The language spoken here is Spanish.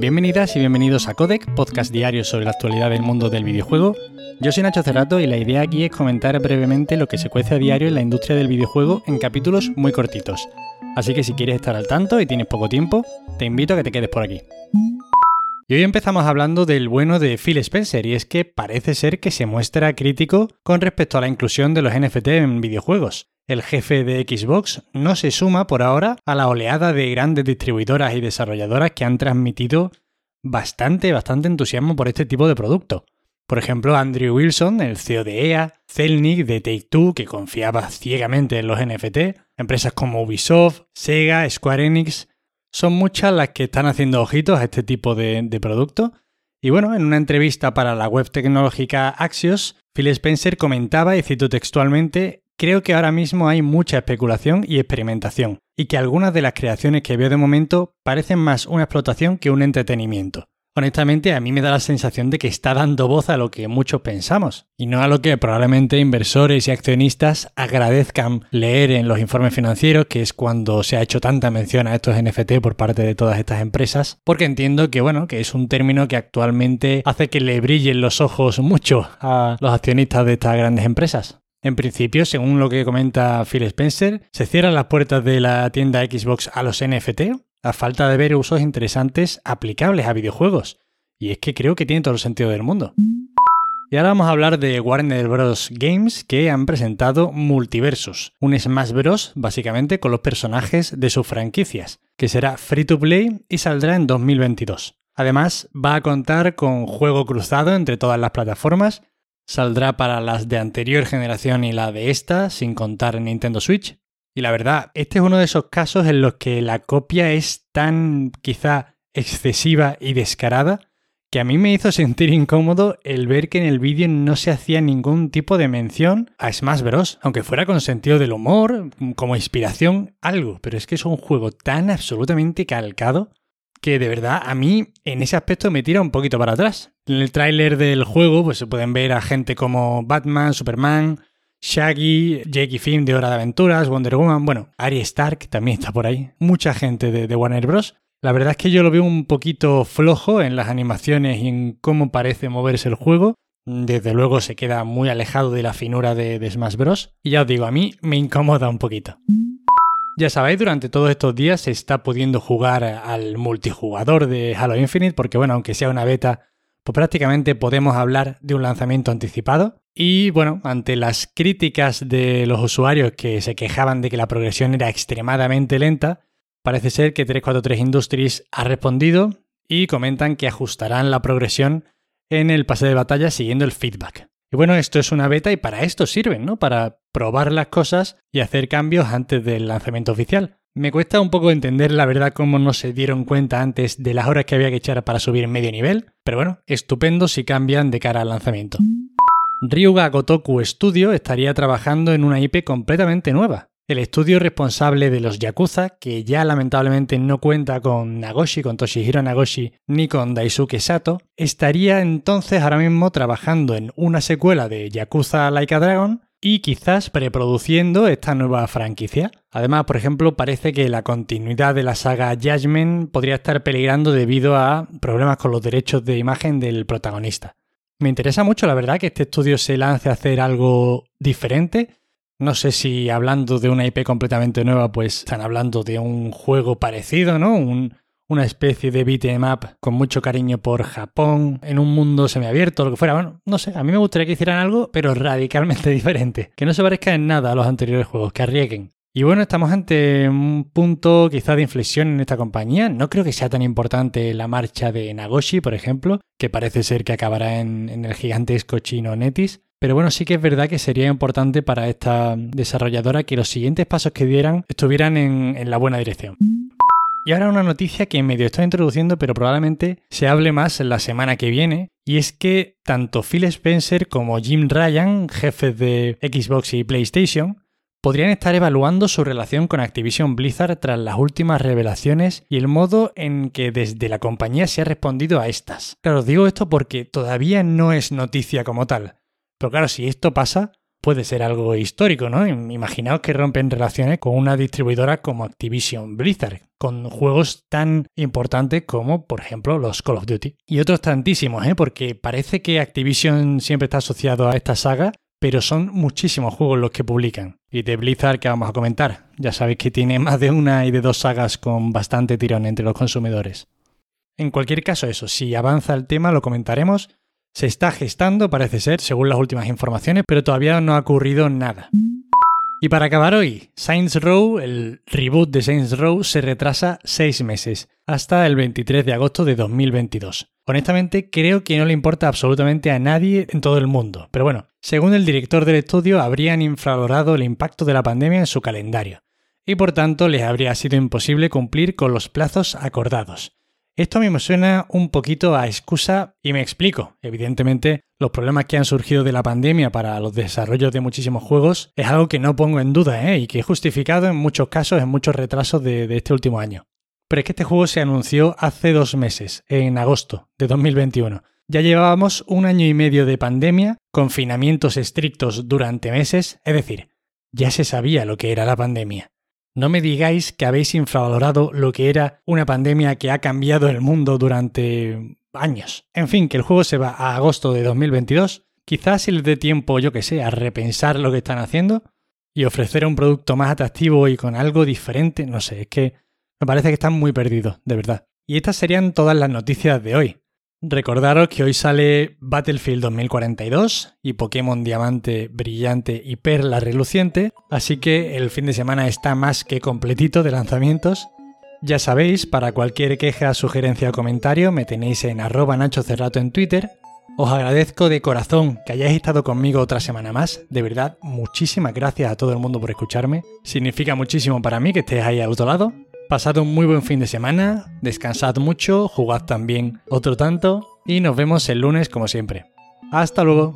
Bienvenidas y bienvenidos a Codec, podcast diario sobre la actualidad del mundo del videojuego. Yo soy Nacho Cerrato y la idea aquí es comentar brevemente lo que se cuece a diario en la industria del videojuego en capítulos muy cortitos. Así que si quieres estar al tanto y tienes poco tiempo, te invito a que te quedes por aquí. Y hoy empezamos hablando del bueno de Phil Spencer, y es que parece ser que se muestra crítico con respecto a la inclusión de los NFT en videojuegos el jefe de Xbox, no se suma por ahora a la oleada de grandes distribuidoras y desarrolladoras que han transmitido bastante, bastante entusiasmo por este tipo de producto. Por ejemplo, Andrew Wilson, el CEO de EA, Zelnick de Take-Two, que confiaba ciegamente en los NFT, empresas como Ubisoft, Sega, Square Enix, son muchas las que están haciendo ojitos a este tipo de, de producto. Y bueno, en una entrevista para la web tecnológica Axios, Phil Spencer comentaba, y cito textualmente, Creo que ahora mismo hay mucha especulación y experimentación, y que algunas de las creaciones que veo de momento parecen más una explotación que un entretenimiento. Honestamente, a mí me da la sensación de que está dando voz a lo que muchos pensamos, y no a lo que probablemente inversores y accionistas agradezcan leer en los informes financieros, que es cuando se ha hecho tanta mención a estos NFT por parte de todas estas empresas, porque entiendo que, bueno, que es un término que actualmente hace que le brillen los ojos mucho a los accionistas de estas grandes empresas. En principio, según lo que comenta Phil Spencer, se cierran las puertas de la tienda Xbox a los NFT a falta de ver usos interesantes aplicables a videojuegos. Y es que creo que tiene todo el sentido del mundo. Y ahora vamos a hablar de Warner Bros. Games que han presentado Multiversus, un Smash Bros. básicamente con los personajes de sus franquicias, que será free to play y saldrá en 2022. Además, va a contar con juego cruzado entre todas las plataformas Saldrá para las de anterior generación y la de esta, sin contar Nintendo Switch. Y la verdad, este es uno de esos casos en los que la copia es tan quizá excesiva y descarada que a mí me hizo sentir incómodo el ver que en el vídeo no se hacía ningún tipo de mención a Smash Bros. Aunque fuera con sentido del humor, como inspiración, algo. Pero es que es un juego tan absolutamente calcado que de verdad a mí en ese aspecto me tira un poquito para atrás. En el tráiler del juego pues se pueden ver a gente como Batman, Superman, Shaggy, Jake y Finn de Hora de Aventuras, Wonder Woman, bueno, Arya Stark también está por ahí, mucha gente de, Warner Bros. La verdad es que yo lo veo un poquito flojo en las animaciones y en cómo parece moverse el juego. Desde luego se queda muy alejado de la finura de, de Smash Bros. Y ya os digo, a mí me incomoda un poquito. Ya sabéis, durante todos estos días se está pudiendo jugar al multijugador de Halo Infinite, porque bueno, aunque sea una beta, pues prácticamente podemos hablar de un lanzamiento anticipado. Y bueno, ante las críticas de los usuarios que se quejaban de que la progresión era extremadamente lenta, parece ser que 343 Industries ha respondido y comentan que ajustarán la progresión en el pase de batalla siguiendo el feedback. Y bueno, esto es una beta y para esto sirven, ¿no? Para probar las cosas y hacer cambios antes del lanzamiento oficial. Me cuesta un poco entender la verdad cómo no se dieron cuenta antes de las horas que había que echar para subir medio nivel, pero bueno, estupendo si cambian de cara al lanzamiento. Ryuga Gotoku Studio estaría trabajando en una IP completamente nueva, el estudio responsable de los Yakuza, que ya lamentablemente no cuenta con Nagoshi, con Toshihiro Nagoshi, ni con Daisuke Sato, estaría entonces ahora mismo trabajando en una secuela de Yakuza Like a Dragon y quizás preproduciendo esta nueva franquicia. Además, por ejemplo, parece que la continuidad de la saga Judgment podría estar peligrando debido a problemas con los derechos de imagen del protagonista. Me interesa mucho, la verdad, que este estudio se lance a hacer algo diferente no sé si hablando de una IP completamente nueva, pues están hablando de un juego parecido, ¿no? una especie de beat'em up con mucho cariño por Japón, en un mundo semiabierto, lo que fuera. Bueno, no sé, a mí me gustaría que hicieran algo, pero radicalmente diferente. Que no se parezca en nada a los anteriores juegos, que arriesguen. Y bueno, estamos ante un punto quizá de inflexión en esta compañía. No creo que sea tan importante la marcha de Nagoshi, por ejemplo, que parece ser que acabará en, en el gigantesco chino Netis. Pero bueno, sí que es verdad que sería importante para esta desarrolladora que los siguientes pasos que dieran estuvieran en, la buena dirección. Y ahora una noticia que medio estoy introduciendo, pero probablemente se hable más la semana que viene, y es que tanto Phil Spencer como Jim Ryan, jefes de Xbox y PlayStation, podrían estar evaluando su relación con Activision Blizzard tras las últimas revelaciones y el modo en que desde la compañía se ha respondido a estas. Claro, os digo esto porque todavía no es noticia como tal, pero claro, si esto pasa, puede ser algo histórico, ¿no? Imaginaos que rompen relaciones con una distribuidora como Activision Blizzard, con juegos tan importantes como, por ejemplo, los Call of Duty. Y otros tantísimos, ¿eh? Porque parece que Activision siempre está asociado a esta saga, pero son muchísimos juegos los que publican. Y de Blizzard que vamos a comentar. Ya sabéis que tiene más de una y de dos sagas con bastante tirón entre los consumidores. En cualquier caso, eso, si avanza el tema lo comentaremos. Se está gestando, parece ser, según las últimas informaciones, pero todavía no ha ocurrido nada. Y para acabar hoy, Saints Row, el reboot de Saints Row, se retrasa seis meses, hasta el 23 de agosto de 2022. Honestamente, creo que no le importa absolutamente a nadie en todo el mundo, pero bueno, según el director del estudio, habrían infravalorado el impacto de la pandemia en su calendario, y por tanto les habría sido imposible cumplir con los plazos acordados. Esto a mí me suena un poquito a excusa y me explico. Evidentemente, los problemas que han surgido de la pandemia para los desarrollos de muchísimos juegos es algo que no pongo en duda ¿eh? y que he justificado en muchos casos en muchos retrasos de, de este último año. Pero es que este juego se anunció hace dos meses, en agosto de 2021. Ya llevábamos un año y medio de pandemia, confinamientos estrictos durante meses, es decir, ya se sabía lo que era la pandemia. No me digáis que habéis infravalorado lo que era una pandemia que ha cambiado el mundo durante años. En fin, que el juego se va a agosto de 2022. Quizás si les dé tiempo, yo que sé, a repensar lo que están haciendo y ofrecer un producto más atractivo y con algo diferente. No sé, es que me parece que están muy perdidos, de verdad. Y estas serían todas las noticias de hoy. Recordaros que hoy sale Battlefield 2042 y Pokémon Diamante Brillante y Perla Reluciente, así que el fin de semana está más que completito de lanzamientos. Ya sabéis, para cualquier queja, sugerencia o comentario me tenéis en arroba Nacho Cerrato en Twitter. Os agradezco de corazón que hayáis estado conmigo otra semana más. De verdad, muchísimas gracias a todo el mundo por escucharme. Significa muchísimo para mí que estéis ahí al otro lado. Pasad un muy buen fin de semana, descansad mucho, jugad también otro tanto y nos vemos el lunes como siempre. Hasta luego.